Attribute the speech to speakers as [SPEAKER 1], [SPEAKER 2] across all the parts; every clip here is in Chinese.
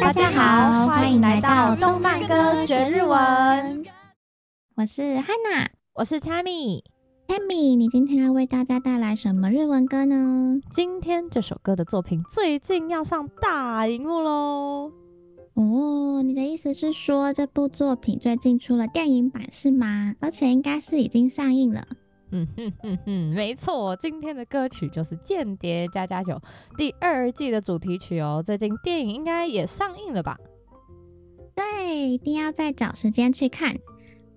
[SPEAKER 1] 大家好，欢迎来到动漫歌学日文。我是 Hana，
[SPEAKER 2] 我是 Tammy。
[SPEAKER 1] Tammy，你今天要为大家带来什么日文歌呢？
[SPEAKER 2] 今天这首歌的作品最近要上大荧幕喽。
[SPEAKER 1] 哦，你的意思是说这部作品最近出了电影版是吗？而且应该是已经上映了。
[SPEAKER 2] 嗯哼哼哼，没错，今天的歌曲就是《间谍加加酒》第二季的主题曲哦。最近电影应该也上映了吧？
[SPEAKER 1] 对，一定要再找时间去看。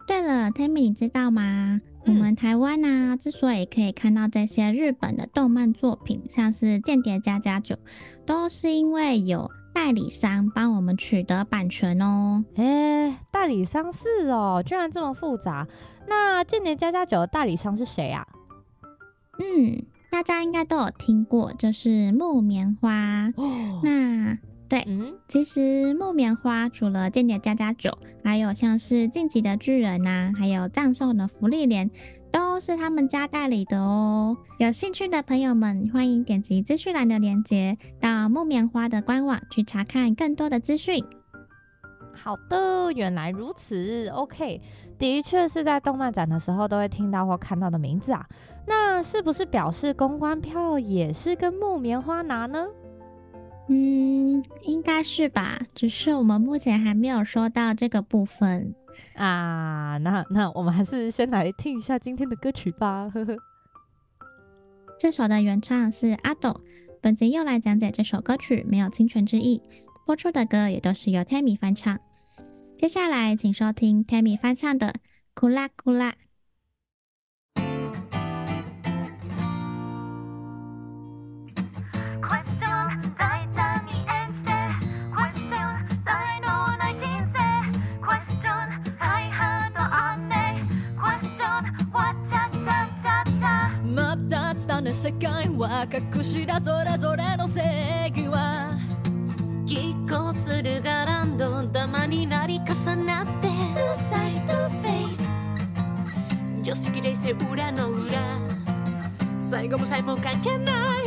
[SPEAKER 1] 对了，Tammy，你知道吗？嗯、我们台湾呢、啊，之所以可以看到这些日本的动漫作品，像是《间谍加加酒》，都是因为有代理商帮我们取得版权哦。
[SPEAKER 2] 诶，代理商是哦，居然这么复杂。那间谍家家酒的代理商是谁啊？
[SPEAKER 1] 嗯，大家应该都有听过，就是木棉花。哦、那对，嗯，其实木棉花除了间谍家家酒，还有像是晋级的巨人呐、啊，还有葬送的芙莉莲，都是他们家代理的哦。有兴趣的朋友们，欢迎点击资讯栏的链接，到木棉花的官网去查看更多的资讯。
[SPEAKER 2] 好的，原来如此。OK，的确是在动漫展的时候都会听到或看到的名字啊。那是不是表示公关票也是跟木棉花拿呢？
[SPEAKER 1] 嗯，应该是吧。只是我们目前还没有说到这个部分
[SPEAKER 2] 啊。那那我们还是先来听一下今天的歌曲吧。呵呵，
[SPEAKER 1] 这首的原唱是 Ado，本集又来讲解这首歌曲没有侵权之意，播出的歌也都是由 Tammy 翻唱。接下来，请收听 Tammy 翻唱的《隠しだぞらぞれの正義は
[SPEAKER 3] 拮抗するがランドダマになり重なって。ト
[SPEAKER 1] サイドフェイス
[SPEAKER 3] 定石冷静裏の裏。最後も最後も関係ない。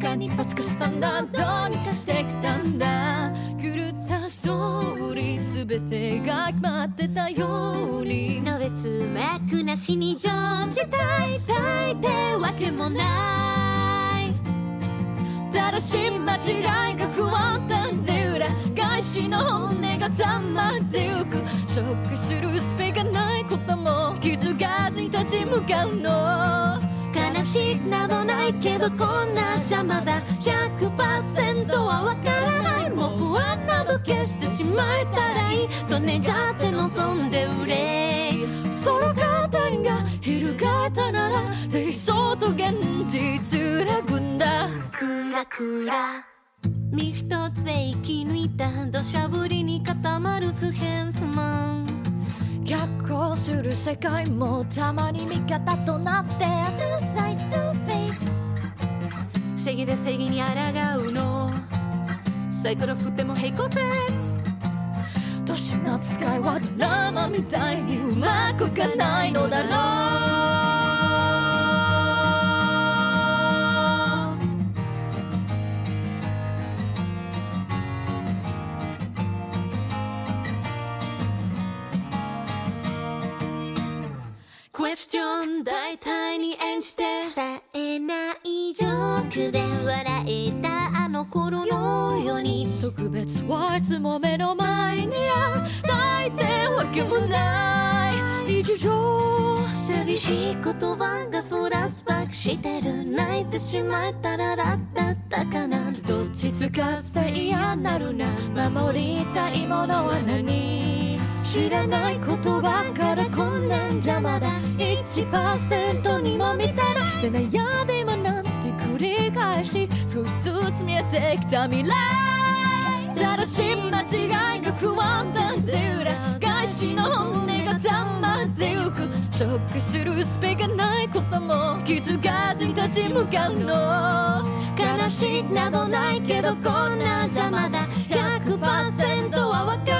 [SPEAKER 1] 間一髪かしたんだどうにかしてきたんだ。狂ったストーリー全てが決まってたように。
[SPEAKER 3] 鍋詰め足に乗じたいたいってわけもない
[SPEAKER 1] 正しい間違いが不安定で裏返しの骨がたまってゆくショックするすべがないことも気づかずに立ち向かうの悲しいなどないけどこんな邪魔だ。100%はわからない。もう不安など消してしまえたらいい。と願って望んで売れ。なら理想と现実里组んだ。クラクラ身一つで生き抜いた土砂降りに固まる不平不満。逆行する世界もたまに味方となって Two side to face 正义で正义に抗うの。サイコロ振っても平行线年の使いはドラマみたいにうまくいかないのだろう。大体に演じて。冴えないジョークで笑えたあの顷のように。特别はいつも目の前にあったいてわけもない。日常寂しい言叶がフラッシュバックしてる。泣いてしまえたら楽だったかな。どっちつかずで嫌なるな。守りたいものは何？知らないことばっかこんなん邪魔だ。1%にも満たない。で悩んでもなんて繰り返し少しずつ见えてきた未来正しい间违いが不安だで里返しの本音が溜まってゆく。ショックするすべがないことも気づかずに立ち向かうの。悲しいなどないけどこんな邪魔だ。100%は分からない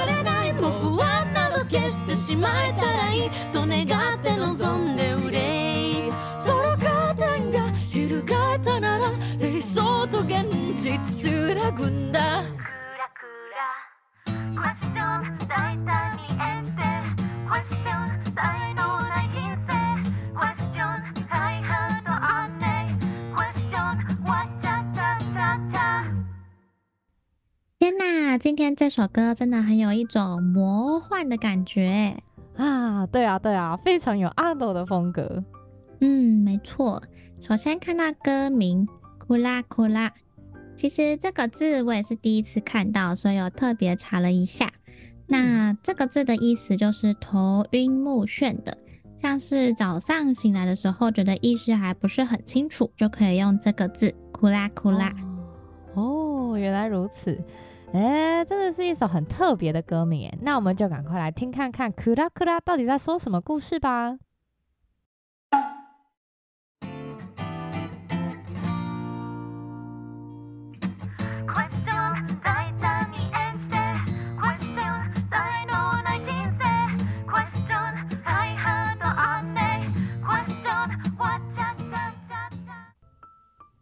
[SPEAKER 1] もう不安消しまえたらいいと願って望んで憂い。そのカーテンが翻ったなら理想と現実。揺らぐんだクラクラ。クエスチョン大
[SPEAKER 4] 胆に。今天这首歌真的很有一种魔幻的感觉
[SPEAKER 2] 啊！对啊，对啊，非常有阿斗的风格。
[SPEAKER 4] 嗯，没错。首先看到歌名“库拉库拉”，其实这个字我也是第一次看到，所以我特别查了一下。那这个字的意思就是头晕目眩的，像是早上醒来的时候觉得意识还不是很清楚，就可以用这个字“库拉库拉”。
[SPEAKER 2] 哦，原来如此。哎，真的是一首很特别的歌名哎，那我们就赶快来听看看“库拉库拉”到底在说什么故事吧。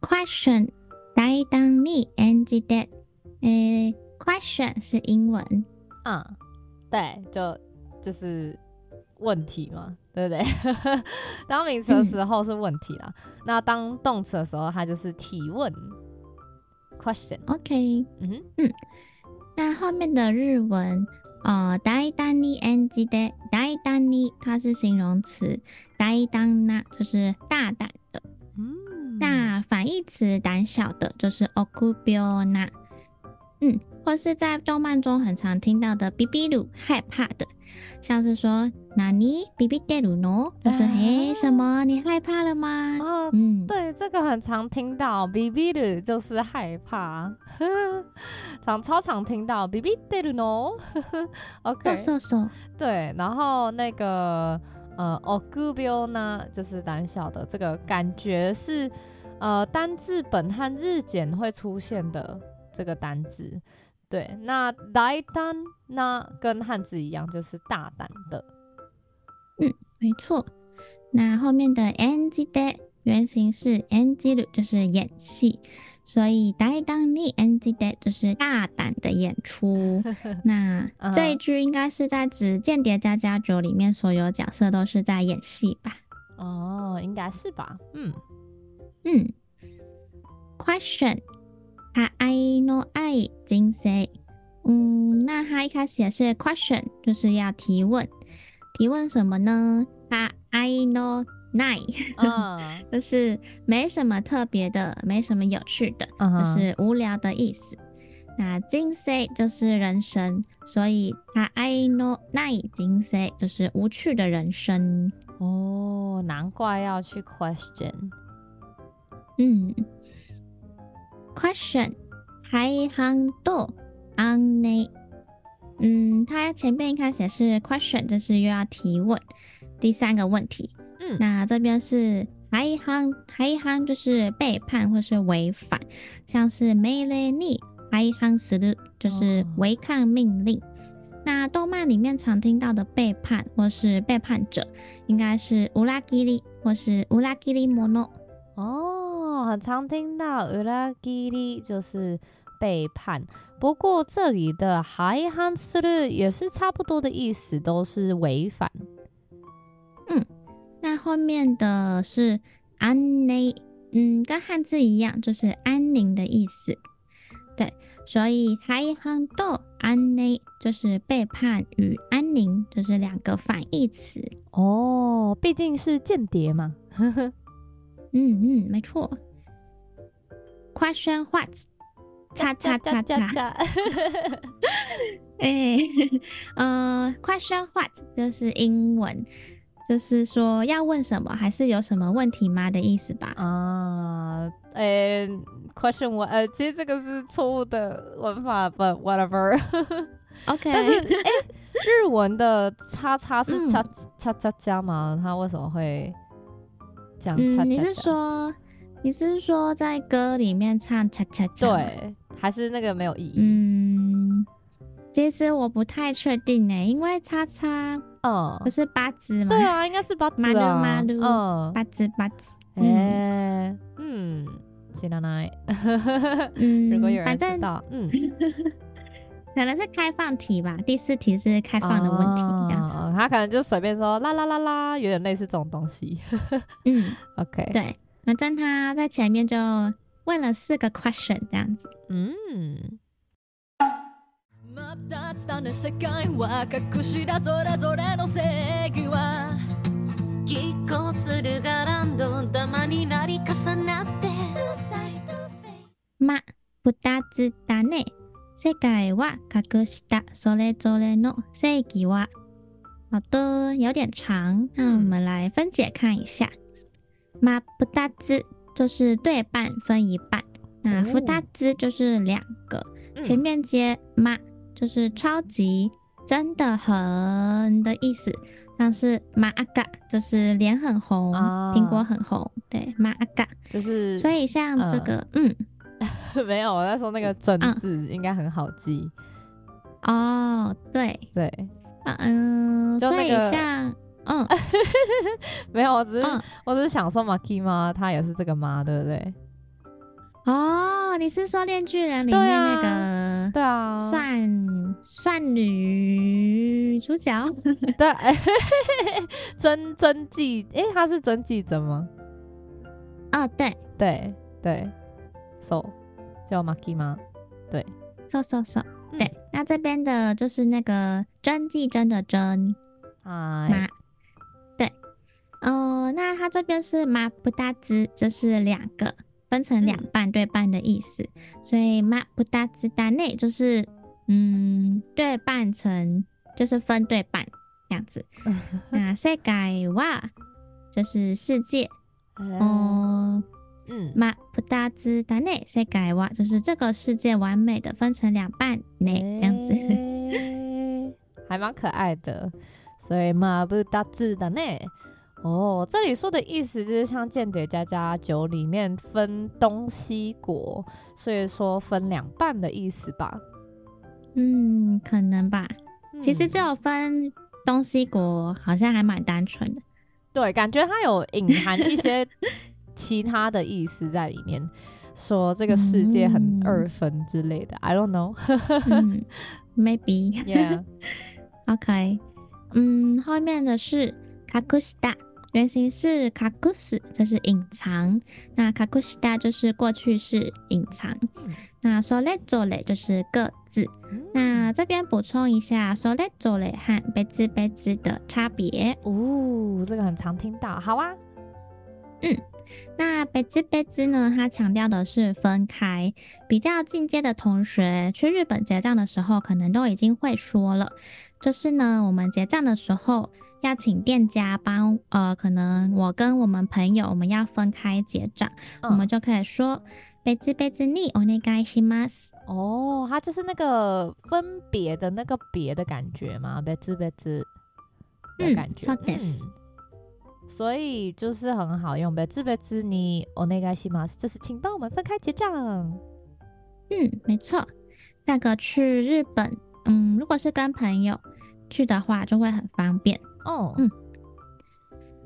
[SPEAKER 4] Question，大胆に演じて。 Question, Question, 诶，question 是英文，
[SPEAKER 2] 嗯，对，就就是问题嘛，对不对？当名词的时候是问题啦，嗯、那当动词的时候，它就是提问，
[SPEAKER 4] question。OK，
[SPEAKER 2] 嗯哼，
[SPEAKER 4] 嗯，那后面的日文，呃，大胆に演じて，大胆に它是形容词，大胆な就是大胆的，
[SPEAKER 2] 嗯，
[SPEAKER 4] 那反义词胆小的就是臆病な。 嗯，或是在动漫中很常听到的“ビビる”害怕的，像是说“哪里ビビってるの”，就是嘿什么你害怕了吗？
[SPEAKER 2] 哦，嗯，对，这个很常听到“ビビる”就是害怕，常超常听到“ビビってるの”。OK，
[SPEAKER 4] そうそうそう，
[SPEAKER 2] 对，然后那个呃，臆病呢，就是胆小的，这个感觉是呃单字本和日检会出现的。 这个单字，对，那大胆那跟汉字一样，就是大胆的。
[SPEAKER 4] 嗯，没错。那后面的演じて原型是演じる，就是演戏，所以大胆に演じて就是大胆的演出。那这一句应该是在指《间谍家家酒》里面所有角色都是在演戏吧？
[SPEAKER 2] 哦，应该是吧。嗯
[SPEAKER 4] 嗯。Question。 他爱の爱人生，嗯，那他一开始也是 question，就是要提问，提问什么呢？他爱のない，
[SPEAKER 2] 嗯，
[SPEAKER 4] 就是没什么特别的，没什么有趣的，
[SPEAKER 2] 嗯，
[SPEAKER 4] 就是无聊的意思。那人生就是人生，所以他爱のない人生就是无趣的人生。
[SPEAKER 2] 哦，难怪要去 question，
[SPEAKER 4] 嗯。 Question，排行多安内，嗯，它前面一开始是 question，就是又要提问，第三个问题，
[SPEAKER 2] 嗯，
[SPEAKER 4] 那这边是排行，排行就是背叛或是违反，像是命令に排行する，就是违抗命令。哦、那动漫里面常听到的背叛或是背叛者，应该是里切り或是里切り者。
[SPEAKER 2] 哦。 很常听到里切り就是背叛，不过这里的排行する也是差不多的意思，都是违反。
[SPEAKER 4] 嗯，那后面的是安宁，嗯，跟汉字一样，就是安宁的意思。对，所以排行と安宁就是背叛与安宁，就是两个反义词。
[SPEAKER 2] 哦，毕竟是间谍嘛。
[SPEAKER 4] 嗯嗯，没错。 Question what？叉叉叉叉。哎，呃，Question what 就是英文，就是说要问什么，还是有什么问题吗的意思吧？
[SPEAKER 2] 啊，呃，Question what？呃，其实这个是错误的文法，but whatever。
[SPEAKER 4] OK。
[SPEAKER 2] 但是，哎，日文的叉叉是叉叉叉叉吗？它为什么会这样叉叉？
[SPEAKER 4] 你是说？你是说在歌里面唱恰恰恰？
[SPEAKER 2] 对，还是那个没有意义？
[SPEAKER 4] 嗯，其实我不太确定呢，因为叉叉，
[SPEAKER 2] 嗯，
[SPEAKER 4] 不是八字吗？
[SPEAKER 2] 对啊，应该是八字啊。
[SPEAKER 4] 马路马路，嗯，八字八字。
[SPEAKER 2] 哎，嗯， 知らない。
[SPEAKER 4] 嗯，
[SPEAKER 2] 如果有人知
[SPEAKER 4] 反
[SPEAKER 2] 道，嗯，
[SPEAKER 4] 可能是开放题吧。第四题是开放的问题，这样子。
[SPEAKER 2] 哦、他可能就随便说啦啦啦啦，有点类似这种东西。
[SPEAKER 4] 嗯，
[SPEAKER 2] OK，
[SPEAKER 4] 对， 反正他在前面就问了四个 question 这样子。
[SPEAKER 2] 嗯。
[SPEAKER 4] ま、二つだね。世界は隠したそれぞれの正义は。好的，有点长，那我们来分解看一下。 ま、二つ就是对半分一半，那二つ就是两个，嗯、前面接ま就是超级真的很的意思。像是马阿嘎，就是脸很红，苹、啊、果很红，对，马阿嘎，就是所以像这个，嗯，
[SPEAKER 2] 嗯没有，我在说那个“真”字应该很好记。
[SPEAKER 4] 哦，对
[SPEAKER 2] 对，
[SPEAKER 4] 嗯，
[SPEAKER 2] 就那个、
[SPEAKER 4] 所以像， 嗯，
[SPEAKER 2] 没有，我只是、
[SPEAKER 4] 嗯、
[SPEAKER 2] 我只是想说马 key 吗？他也是这个妈？对不对？
[SPEAKER 4] 哦，你是说《恋巨人》里面那个？
[SPEAKER 2] 对啊，
[SPEAKER 4] 算算女主角？
[SPEAKER 2] 对，真真纪，哎，她是真纪真吗？
[SPEAKER 4] 哦，对
[SPEAKER 2] 对对，so 叫 Maki 妈？对
[SPEAKER 4] ，so so so，对，那这边的就是那个真纪真的真，
[SPEAKER 2] 啊，
[SPEAKER 4] 对，哦，那他这边是马不达兹，就是两个。分成两半对半的意思，嗯、所以まぶたつだね就是嗯对半成就是分对半这样子。那世界は就是世界哦，嗯，まぶたつだね世界は就是这个世界完美的分成两半呢，这样子，
[SPEAKER 2] 欸、还蛮可爱的。所以まぶたつだね。 哦，这里说的意思就是像《间谍家家酒》里面分东西国，所以说分两半的意思吧？
[SPEAKER 4] 嗯，可能吧。嗯、其实只有分东西国，好像还蛮单纯的。
[SPEAKER 2] 对，感觉它有隐含一些 其他的意思在里面，说这个世界很二分之类的。嗯、I don't know、
[SPEAKER 4] 嗯。Maybe。Yeah。OK。嗯，后面的是卡库西达。原型是卡库斯，就是隐藏。那卡库西达就是过去式隐藏。嗯、那それぞれ就是各自。嗯、那这边补充一下，それぞれ和别々的差别。
[SPEAKER 2] 哦，这个很常听到。好啊。
[SPEAKER 4] 嗯，那别々呢？它强调的是分开。比较进阶的同学去日本结账的时候，可能都已经会说了。就是呢，我们结账的时候。 要请店家帮呃可能我跟我们朋友我们要分开结账我们就可以说别字别字腻哦那个爱心吗
[SPEAKER 2] 哦它就是那个分别的那个别的感觉嘛别字别字的感觉 so 所以就是很好用别字别字腻哦那个爱心吗就是请帮我们分开结账。
[SPEAKER 4] 嗯没错。那个去日本嗯如果是跟朋友去的话就会很方便。
[SPEAKER 2] 哦，
[SPEAKER 4] 嗯，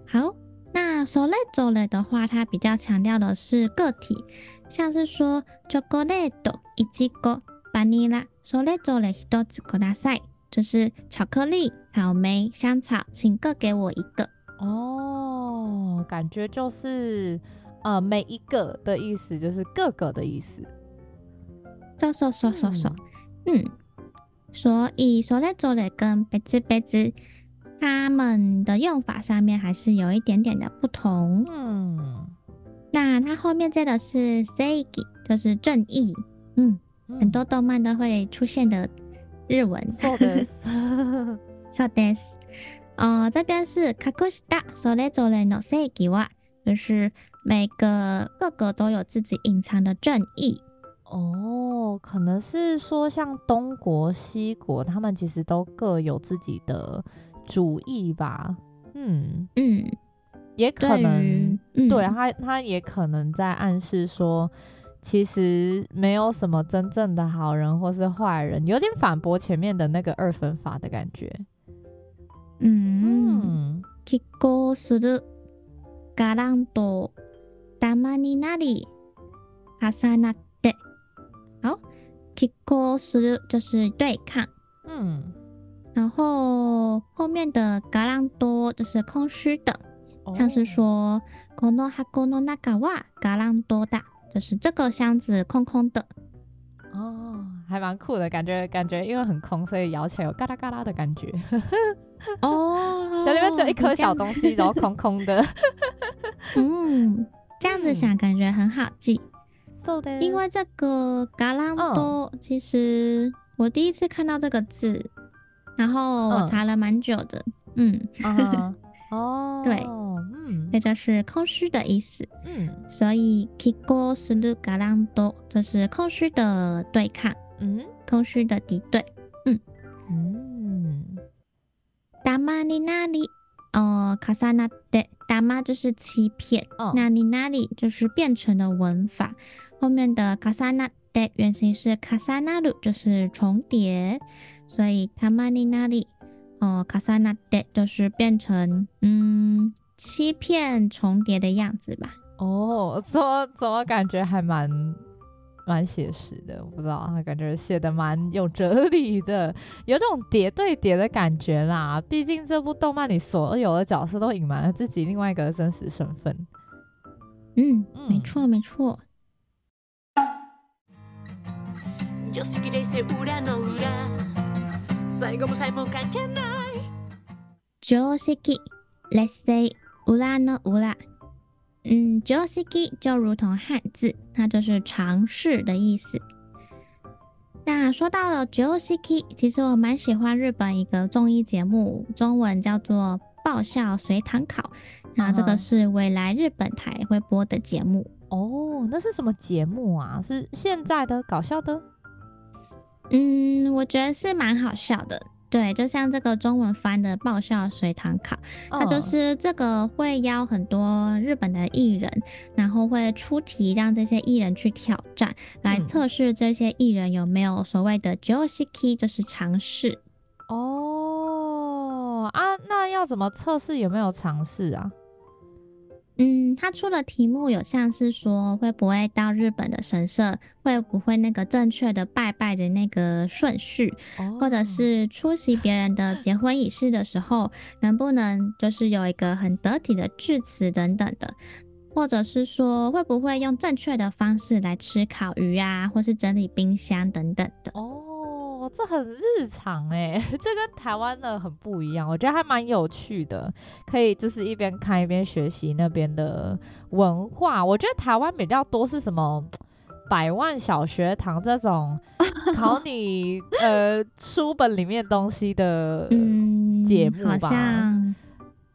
[SPEAKER 4] 好，那それぞれ的话，它比较强调的是个体，像是说チョコレート、いちご、バニラ、それぞれ一つください，就是巧克力、草莓、香草，请各给我一个。
[SPEAKER 2] 哦，感觉就是呃每一个的意思，就是各个的意思。
[SPEAKER 4] そうそうそうそうそう，嗯，所以それぞれ跟别々。 他们的用法上面还是有一点点的不同。嗯，那它后面接的是正义，就是正义。嗯，嗯很多动漫都会出现的日文。
[SPEAKER 2] そうです。
[SPEAKER 4] そうです。呃，这边是隠したそれぞれの正义は，就是每个各个都有自己隐藏的正义。
[SPEAKER 2] 哦，可能是说像东国、西国，他们其实都各有自己的。 主义吧，嗯嗯，也可能，嗯、对他，他也可能在暗示说，其实没有什么真正的好人或是坏人，有点反驳前面的那个二分法的感觉。
[SPEAKER 4] 嗯，拮抗する、我慢になり、 重なって。好，拮抗する就是对抗。
[SPEAKER 2] 嗯，
[SPEAKER 4] 然后后面的ガランド就是空虚的，
[SPEAKER 2] 哦、
[SPEAKER 4] 像是说この箱の中はガランドだ，就是这个箱子空空的。
[SPEAKER 2] 哦，还蛮酷的感觉，感觉因为很空，所以咬起来有嘎啦嘎啦的感觉。
[SPEAKER 4] 哦，
[SPEAKER 2] 在里面只有一颗小东西，然后空空的。
[SPEAKER 4] 嗯，这样子想感觉很好记。
[SPEAKER 2] 嗯、
[SPEAKER 4] 因为这个ガランド，其实我第一次看到这个字， 然后我查了蛮久的。嗯，
[SPEAKER 2] 嗯哦，
[SPEAKER 4] 对，
[SPEAKER 2] 嗯，
[SPEAKER 4] 这就是空虚的意思。
[SPEAKER 2] 嗯，
[SPEAKER 4] 所以拮抗するガランド就是空虚的对抗，
[SPEAKER 2] 嗯，
[SPEAKER 4] 空虚的敌对。嗯
[SPEAKER 2] 嗯，
[SPEAKER 4] ダマになり，哦，重なって，ダマ就是欺骗，那になり就是变成的文法。后面的重なって原型是重なる，就是重叠， 所以たまになり，哦，重なって就是变成嗯欺骗重叠的样子吧。
[SPEAKER 2] 哦，怎么怎么感觉还蛮蛮写实的？我不知道，他感觉写的蛮有哲理的，有种叠对叠的感觉啦。毕竟这部动漫里所有的角色都隐瞒了自己另外一个真实身份。
[SPEAKER 4] 嗯，没错没错。
[SPEAKER 1] 常识冷静里の里 最后も最后も関系ない
[SPEAKER 4] 常识冷静里の里嗯，常识就如同汉字，它就是常识的意思。那说到了常识，其实我蛮喜欢日本一个综艺节目，中文叫做《爆笑随堂考》。那这个是未来日本台会播的节目。
[SPEAKER 2] 哦，那是什么节目啊？是现在的搞笑的？
[SPEAKER 4] 嗯，我觉得是蛮好笑的。对，就像这个中文翻的《爆笑随堂考》，它就是这个会邀很多日本的艺人，然后会出题让这些艺人去挑战，来测试这些艺人有没有所谓的 “josiki”，，就是尝试。
[SPEAKER 2] 哦啊，那要怎么测试有没有尝试啊？
[SPEAKER 4] 嗯，他出的题目有像是说，会不会到日本的神社，会不会那个正确的拜拜的那个顺序，哦、或者是出席别人的结婚仪式的时候，能不能就是有一个很得体的致辞等等的，或者是说会不会用正确的方式来吃烤鱼啊，或是整理冰箱等等的。
[SPEAKER 2] 哦。这很日常哎、欸，这跟台湾的很不一样，我觉得还蛮有趣的，可以就是一边看一边学习那边的文化。我觉得台湾比较多是什么百万小学堂这种 考你呃书本里面东西的节目吧，嗯、好像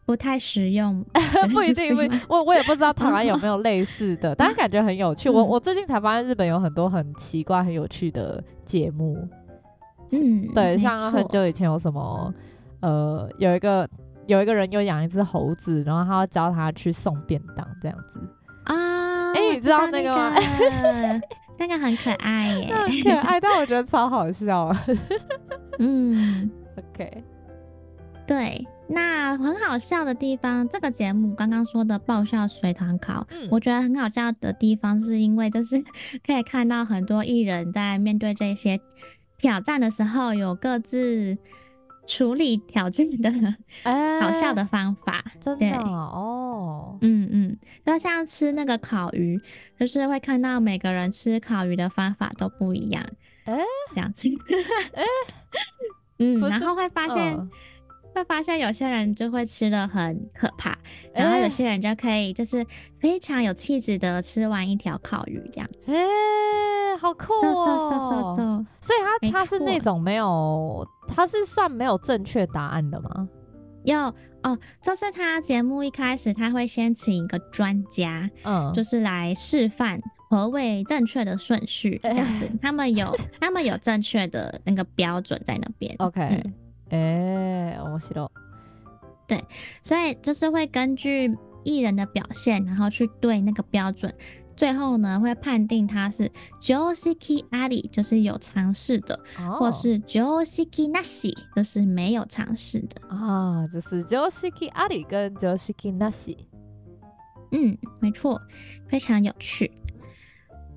[SPEAKER 4] 不太实用，
[SPEAKER 2] 不一定，不一定，我我也不知道台湾有没有类似的，但是感觉很有趣。我我最近才发现日本有很多很奇怪、很有趣的节目。
[SPEAKER 4] 嗯，
[SPEAKER 2] 对，像很久以前有什么，呃，有一个有一个人又养一只猴子，然后他要教他去送便当这样子
[SPEAKER 4] 啊。哎、
[SPEAKER 2] 欸，你知道那个吗？
[SPEAKER 4] 那个很可爱耶，
[SPEAKER 2] 很可爱，但我觉得超好笑。
[SPEAKER 4] 嗯，
[SPEAKER 2] OK，
[SPEAKER 4] 对，那很好笑的地方，这个节目刚刚说的爆笑随堂考，嗯，我觉得很好笑的地方是因为就是可以看到很多艺人在面对这些。挑战的时候有各自处理挑战的好笑的方法，
[SPEAKER 2] 欸、真的哦，
[SPEAKER 4] 嗯嗯，就像吃那个烤鱼，就是会看到每个人吃烤鱼的方法都不一样，哎、欸，这样子，嗯，然后会发现、呃、会发现有些人就会吃的很可怕，然后有些人就可以就是非常有气质的吃完一条烤鱼这样子。
[SPEAKER 2] 欸好酷哦.所以他他是那种没有，他是算没有正确答案的吗？
[SPEAKER 4] 要哦，就是他节目一开始他会先请一个专家，嗯，就是来示范何谓正确的顺序这样子。欸、他们有他们有正确的那个标准在那边。OK，
[SPEAKER 2] 哎、嗯，面白い。
[SPEAKER 4] 对，所以就是会根据艺人的表现，然后去对那个标准。最后呢，会判定他是常识あり，就是有常识的，oh. 或是常识なし，就是没有常识的
[SPEAKER 2] 啊，oh, 就是常识あり跟常识なし。
[SPEAKER 4] 嗯，没错，非常有趣。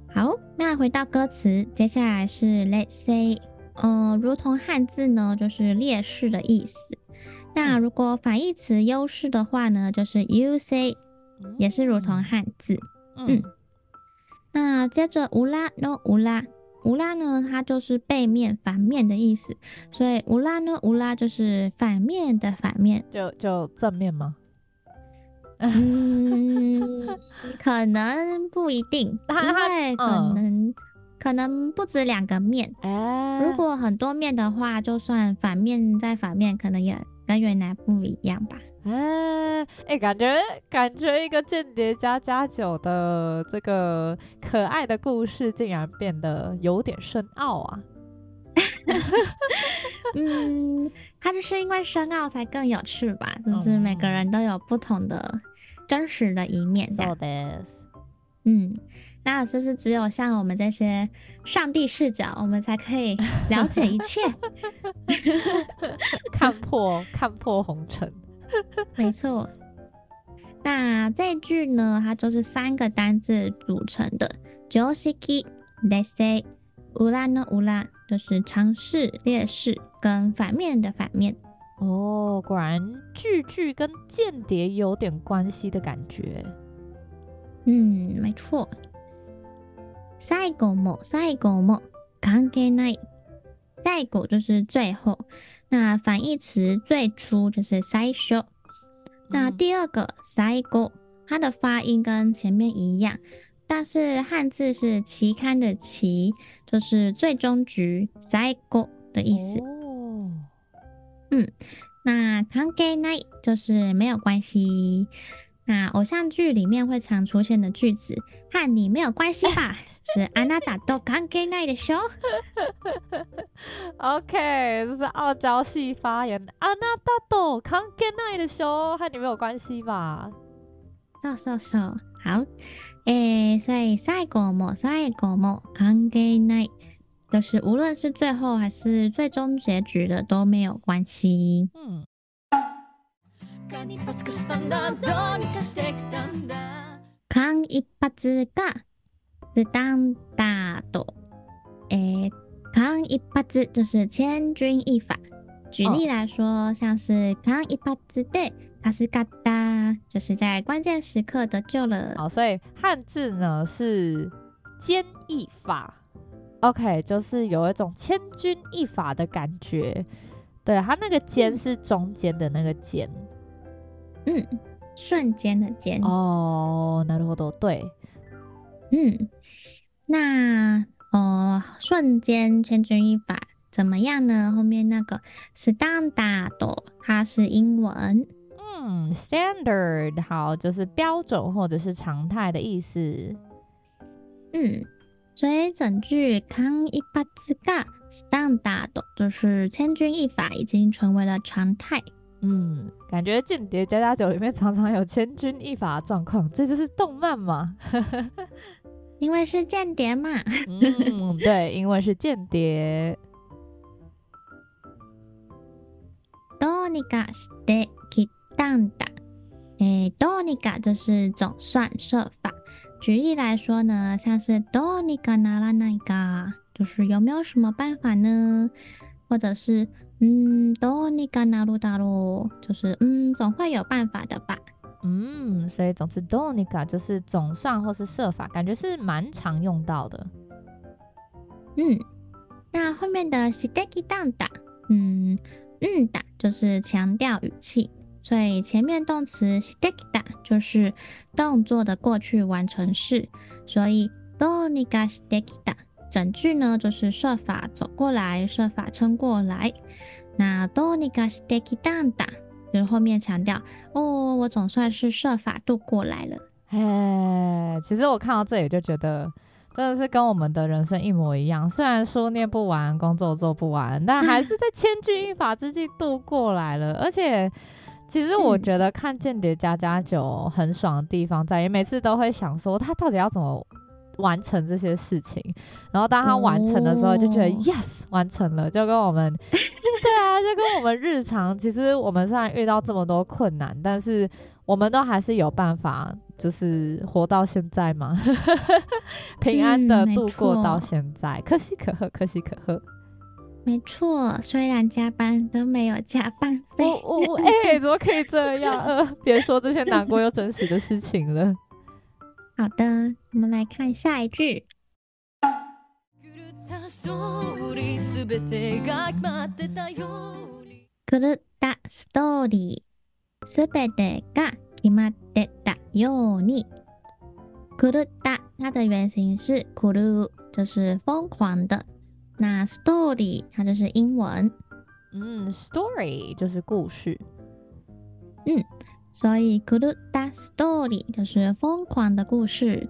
[SPEAKER 4] 好，那回到歌词，接下来是 Let's say， 呃，如同汉字呢，就是劣势的意思。那如果反义词优势的话呢，就是 say，也是如同汉字。嗯，嗯，那接着乌拉诺乌拉乌拉呢，它就是背面反面的意思，所以乌拉诺乌拉就是反面的反面，
[SPEAKER 2] 就就正面吗？
[SPEAKER 4] 嗯，可能不一定，因为可能、嗯、可能不止两个面。
[SPEAKER 2] 欸、
[SPEAKER 4] 如果很多面的话，就算反面再反面，可能也跟原来不一样吧。
[SPEAKER 2] 哎哎、感觉感觉一个间谍加加酒的这个可爱的故事，竟然变得有点深奥啊。
[SPEAKER 4] 嗯，它就是因为深奥才更有趣吧？就是每个人都有不同的。真实的一面，
[SPEAKER 2] 这样。
[SPEAKER 4] 嗯，那就是只有像我们这些上帝视角，我们才可以了解一切，
[SPEAKER 2] 看破看破红尘。
[SPEAKER 4] 没错。那这句呢，它就是三个单字组成的。常识、劣势、里の里，就是尝试、劣势跟反面的反面。
[SPEAKER 2] 哦，果然句句跟间谍有点关系的感觉。
[SPEAKER 4] 嗯，没错。最后も最后も関系ない。最后就是最后，那反义词最初就是最初。那第二个最后，它的发音跟前面一样，但是汉字是期刊的期，就是最终局最后的意思。哦嗯，那関系ない就是没有关系。 那偶像剧里面会常出现的句子，和你没有关系吧？是あなたと関系ないでしょ？
[SPEAKER 2] OK，这是傲娇系发言。あなたと関系ないでしょ？和你没有关系吧？
[SPEAKER 4] そうそうそう。好，诶，所以最后も最后も関系ない。就是无论是最后还是最终结局的都没有关系。嗯。 间一髪がスタンダード。诶，间一髪就是千钧一发。举例来说，哦、像是间一髪で助かった，就是在关键时刻得救了。
[SPEAKER 2] 好，所以汉字呢是牵一发。OK，就是有一种千钧一发的感觉，对，它那个间是中间的那个间，
[SPEAKER 4] 嗯，瞬间的间。
[SPEAKER 2] 哦，なるほど，对，
[SPEAKER 4] 嗯，那哦，瞬间千钧一发怎么样呢？后面那个スタンダード，它是英文，
[SPEAKER 2] 嗯，standard，好，就是标准或者是常态的意思，
[SPEAKER 4] 嗯。所以整句间一髪がスタンダード，就是千钧一发已经成为了常态。
[SPEAKER 2] 嗯，感觉间谍家家酒里面常常有千钧一发的状况，这就是动漫嘛？
[SPEAKER 4] 因为是间谍嘛。
[SPEAKER 2] 嗯，对，因为是间谍。
[SPEAKER 4] どうにかしてきたんだ。诶，どうにか就是总算设法。举例来说呢，像是どうにかならないか，就是有没有什么办法呢？或者是 嗯，どうにかなるだろう，就是嗯，总会有办法的吧。
[SPEAKER 2] 嗯，所以总之どうにか就是总算或是设法，感觉是蛮常用到的。
[SPEAKER 4] 嗯，那后面的してきたんだ，嗯嗯的，就是强调语气。所以前面动词してきた就是动作的过去完成式，所以どうにかしてきた整句呢就是设法走过来，设法撑过来。 那どうにかしてきたんだ就是后面强调哦，我总算是设法度过来了。
[SPEAKER 2] 哎，其实我看到这里就觉得真的是跟我们的人生一模一样，虽然书念不完，工作做不完，但还是在千钧一发之际度过来了，而且。其实我觉得看《间谍家家酒》很爽的地方在于，每次都会想说他到底要怎么完成这些事情，然后当他完成的时候，就觉得、哦、yes 完成了，就跟我们 对啊，就跟我们日常，其实我们虽然遇到这么多困难，但是我们都还是有办法，就是活到现在嘛，平安的度过到现在，嗯、可喜可贺，可喜可贺。
[SPEAKER 4] 没错，虽然加班都没有加班费。
[SPEAKER 2] 我我，哎、欸，怎么可以这样？呃，别说这些难过又真实的事情了。
[SPEAKER 4] 好的，我们来看下一句。狂ったストーリー、すべてが决まってたように。狂った，它的原型是狂う，就是疯狂的。那 story 它就是英文，
[SPEAKER 2] 嗯，story 就是故事，
[SPEAKER 4] 嗯，所以狂ったストーリー就是疯狂的故事。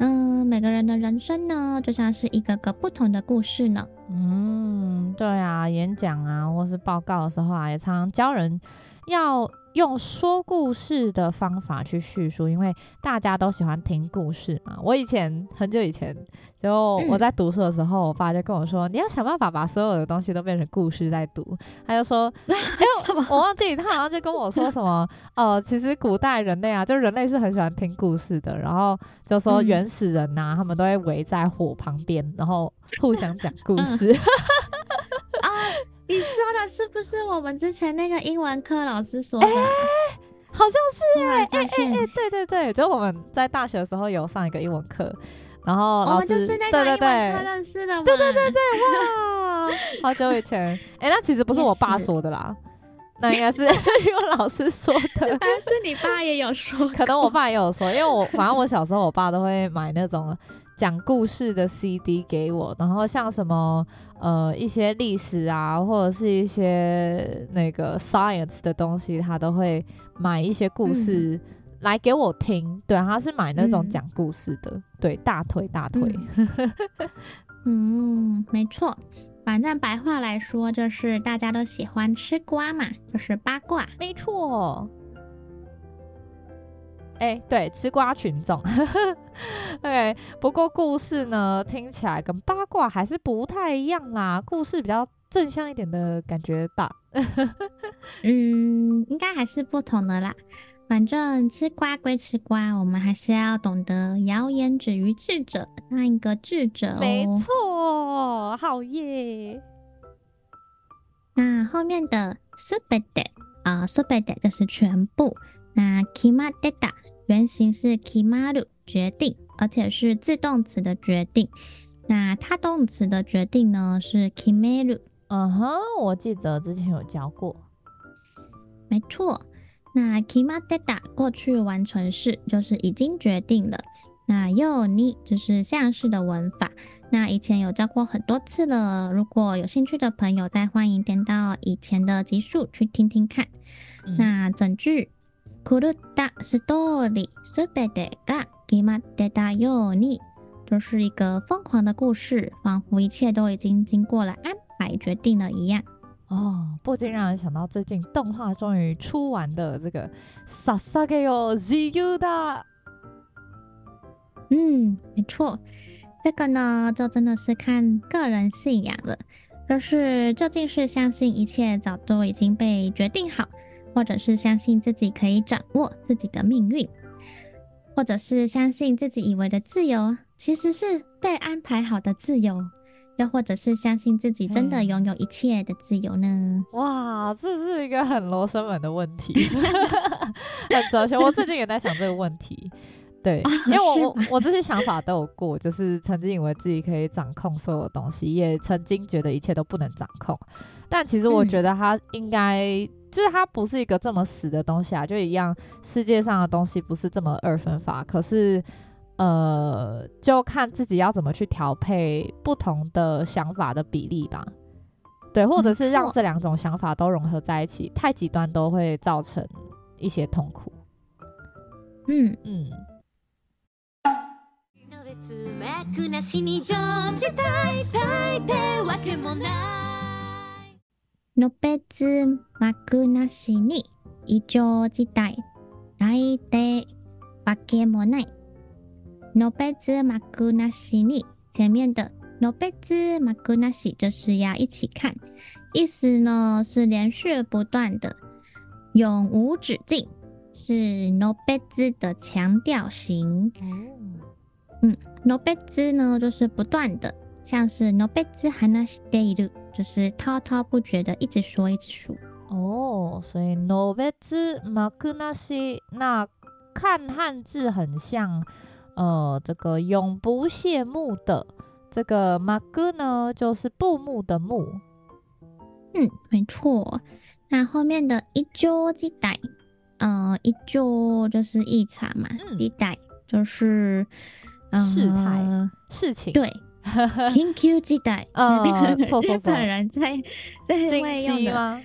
[SPEAKER 4] 嗯，每个人的人生呢，就像是一个个不同的故事呢。
[SPEAKER 2] 嗯，对啊，演讲啊，或是报告的时候啊，也常常教人要。用说故事的方法去叙述，因为大家都喜欢听故事嘛。我以前很久以前，就我在读书的时候，嗯、我爸就跟我说：“你要想办法把所有的东西都变成故事在读。”他就说：“哎呦，我忘记他好像就跟我说什么 呃，其实古代人类啊，就人类是很喜欢听故事的。然后就说原始人呐、啊，嗯、他们都会围在火旁边，然后互相讲故事。
[SPEAKER 4] 嗯”啊。你说的是不是我们之前那个英文课老师说的？哎、欸，
[SPEAKER 2] 好像是哎哎哎，对对对，就我们在大学的时候有上一个英文课，然后老师对对对，
[SPEAKER 4] 对对
[SPEAKER 2] 对对对，哇，好久以前，哎、欸，那其实不是我爸 说的啦，是那应该是 因为老师说的，
[SPEAKER 4] 还 是你爸也有说？
[SPEAKER 2] 可能我爸也有说，因为我反正我小时候我爸都会买那种。讲故事的 CD 给我，然后像什么呃一些历史啊，或者是一些那个 science 的东西，他都会买一些故事来给我听。嗯、对，他是买那种讲故事的。嗯、对，大腿大腿。
[SPEAKER 4] 嗯，嗯，没错。反正白话来说，就是大家都喜欢吃瓜嘛，就是八卦。
[SPEAKER 2] 没错。哎、欸，对，吃瓜群众。对，不过故事呢，听起来跟八卦还是不太一样啦。故事比较正向一点的感觉吧。
[SPEAKER 4] 嗯，应该还是不同的啦。反正吃瓜归吃瓜，我们还是要懂得谣言止于智者，当一个智者哦。
[SPEAKER 2] 没错，好耶。
[SPEAKER 4] 那后面的すべて啊，すべて就是全部。那决まってた。原型是 kimaru 决定，而且是自动词的决定。那他动词的决定呢是 kimeru。
[SPEAKER 2] 嗯哼，我记得之前有教过。
[SPEAKER 4] 没错。 那 kimatteta 过去完成式就是已经决定了。那 you ni 就是像是的文法。那以前有教过很多次了，如果有兴趣的朋友，再欢迎点到以前的集数去听听看。嗯、那整句。狂ったストーリー、すべてが决まってたように，就是一个疯狂的故事，仿佛一切都已经经过了安排、决定了一样。
[SPEAKER 2] 哦，不禁让人想到最近动画终于出完的这个《ささげよ自由だ》。
[SPEAKER 4] 嗯，没错，这个呢，就真的是看个人信仰了，就是究竟是相信一切早都已经被决定好。或者是相信自己可以掌握自己的命运，或者是相信自己以为的自由其实是被安排好的自由， 又或者是相信自己真的拥有一切的自由呢？
[SPEAKER 2] 哇，这是一个很罗生门的问题，很哲学。我最近也在想这个问题。对，因为我我我这些想法都有过，就是曾经以为自己可以掌控所有东西，也曾经觉得一切都不能掌控。但其实我觉得它应该、嗯、就是它不是一个这么死的东西啊，就一样，世界上的东西不是这么二分法。可是呃，就看自己要怎么去调配不同的想法的比例吧。对，或者是让这两种想法都融合在一起，太极端都会造成一些痛苦。
[SPEAKER 4] 嗯嗯。嗯のべつ幕なしに异常事态大抵わけもない。 のべつ幕なしに前面的のべつ幕なし就是要一起看，意思呢是连续不断的，永无止境。 是 no betsu 的强调型。
[SPEAKER 2] 哦，
[SPEAKER 4] 嗯，no betsu 呢就是不断的，像是 no betsu hanashite iru，就是滔滔不绝的一直说一直说。
[SPEAKER 2] 哦，所以 no betsu maku nashi，那看汉字很像， 呃，这个永不谢幕的这个 maku 呢，就是布幕的幕。
[SPEAKER 4] 嗯，没错。那后面的一周几代，呃，一周就是异常嘛，期待、嗯、就是、呃、
[SPEAKER 2] 事态事情。
[SPEAKER 4] 对，紧急期待，呃，日本人在在
[SPEAKER 2] 紧急吗？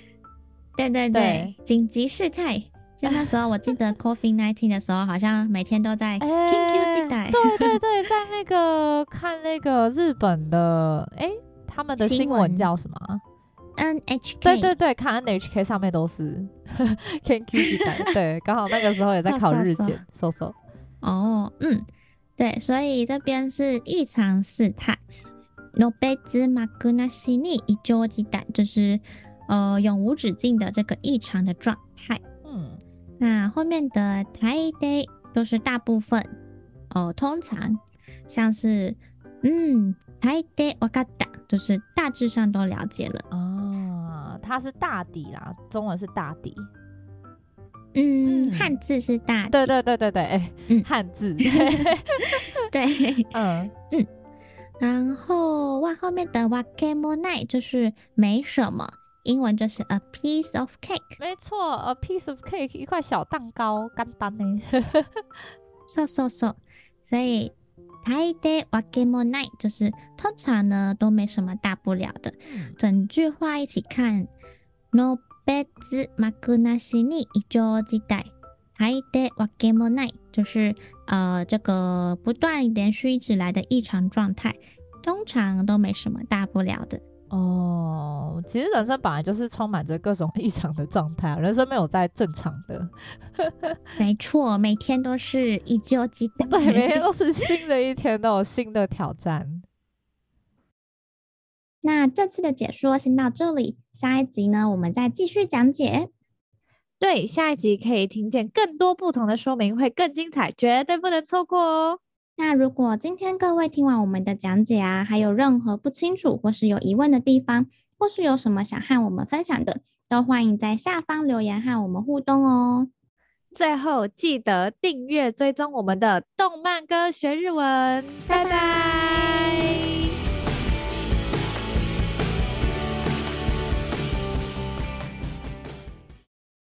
[SPEAKER 4] 对对对，紧急事态。就那时候我记得 COVID nineteen 的时候，好像每天都在紧急期待。
[SPEAKER 2] 对对对，在那个看那个日本的，哎，他们的新闻叫什么
[SPEAKER 4] ？NHK
[SPEAKER 2] 对对对，看 NHK 上面都是 Kenki 时代，对，刚好那个时候也在考日检，搜搜。
[SPEAKER 4] 哦，嗯，对，所以这边是异常事态。No betsu maku nashi ni ijou jitai，就是呃永无止境的这个异常的状态。
[SPEAKER 2] 嗯，
[SPEAKER 4] 那后面的 daidai 都是大部分，哦、呃，通常像是嗯 daidai wakata，就是大致上都了解了。
[SPEAKER 2] 哦。它是大底啦，中文是大底。
[SPEAKER 4] 嗯，汉字是大。
[SPEAKER 2] 对对对对对，汉字。
[SPEAKER 4] 对，
[SPEAKER 2] 嗯
[SPEAKER 4] 嗯。然后哇，后面的 wakemonai 就是没什么，英文就是 a piece of cake。
[SPEAKER 2] 没错，a piece of cake 一块小蛋糕，简单呢。
[SPEAKER 4] so so so，所以。大抵わけもない就是通常呢都没什么大不了的。整句话一起看。のべつ幕なしに异常事态。大抵わけもない就是呃这个不断连续一直来的异常状态，通常都没什么大不了的。
[SPEAKER 2] 哦，其实人生本来就是充满着各种 异常的状态，人生没有在正常的。
[SPEAKER 4] 没错，每天都是一旧鸡蛋。
[SPEAKER 2] 对，每天都是新的一天，都有新的挑战。
[SPEAKER 4] 那这次的解说先到这里，下一集呢，我们再继续讲解。
[SPEAKER 2] 对，下一集可以听见更多不同的说明，会更精彩，绝对不能错过哦。
[SPEAKER 4] 那如果今天各位听完我们的讲解啊，还有任何不清楚或是有疑问的地方，或是有什么想和我们分享的，都欢迎在下方留言和我们互动哦。
[SPEAKER 2] 最后记得订阅追踪我们的动漫歌学日文，拜拜。